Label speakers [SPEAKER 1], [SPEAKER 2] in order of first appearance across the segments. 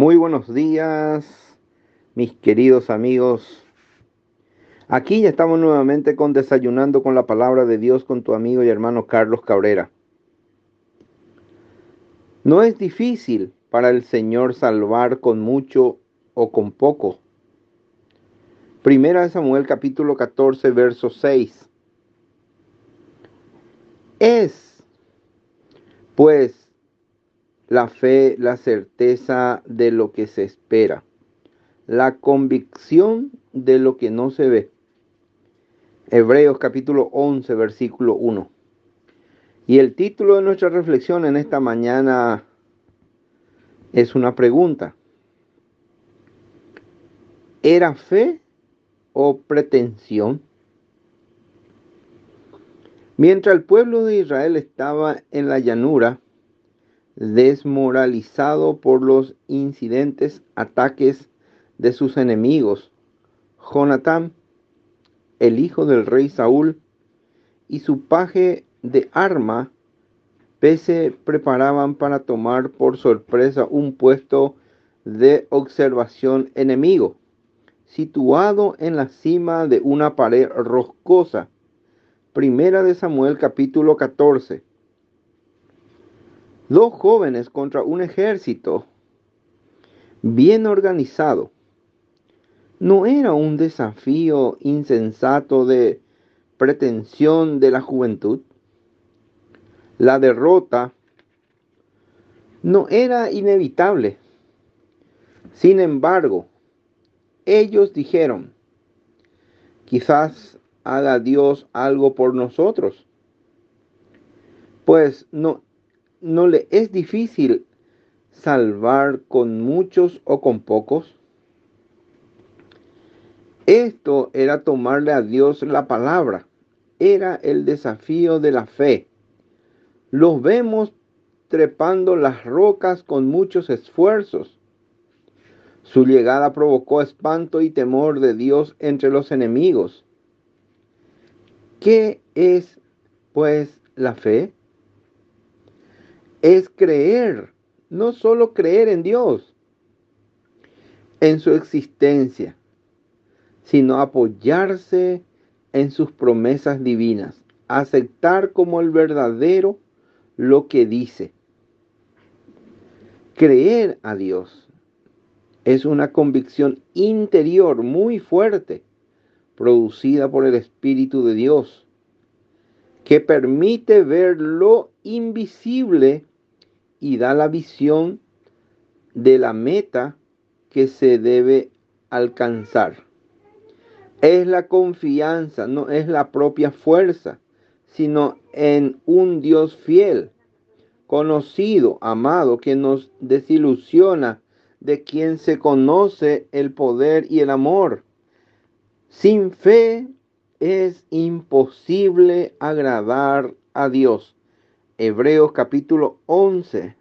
[SPEAKER 1] Muy buenos días, mis queridos amigos. Aquí ya estamos nuevamente con Desayunando con la Palabra de Dios con tu amigo y hermano Carlos Cabrera. No es difícil para el Señor salvar con mucho o con poco. Primera de Samuel capítulo 14, verso 6. Es, pues, la fe, la certeza de lo que se espera, la convicción de lo que no se ve. Hebreos capítulo 11, versículo 1. Y el título de nuestra reflexión en esta mañana es una pregunta. ¿Era fe o pretensión? Mientras el pueblo de Israel estaba en la llanura, desmoralizado por los incidentes, ataques de sus enemigos. Jonatán, el hijo del rey Saúl, y su paje de arma, se preparaban para tomar por sorpresa un puesto de observación enemigo, situado en la cima de una pared roscosa. Primera de Samuel capítulo 14 dos jóvenes contra un ejército bien organizado. No era un desafío insensato de pretensión de la juventud. La derrota no era inevitable. Sin embargo, ellos dijeron, quizás haga Dios algo por nosotros. Pues no ¿no le es difícil salvar con muchos o con pocos? Esto era tomarle a Dios la palabra, era el desafío de la fe. Los vemos trepando las rocas con muchos esfuerzos. Su llegada provocó espanto y temor de Dios entre los enemigos. ¿Qué es, pues, la fe? Es creer, no solo creer en Dios, en su existencia, sino apoyarse en sus promesas divinas, aceptar como el verdadero lo que dice. Creer a Dios es una convicción interior muy fuerte, producida por el Espíritu de Dios, que permite ver lo invisible y da la visión de la meta que se debe alcanzar. Es la confianza, no es la propia fuerza, sino en un Dios fiel, conocido, amado, que nos desilusiona, de quien se conoce el poder y el amor. Sin fe es imposible agradar a Dios. Hebreos capítulo 11,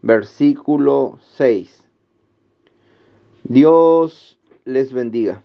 [SPEAKER 1] versículo 6. Dios les bendiga.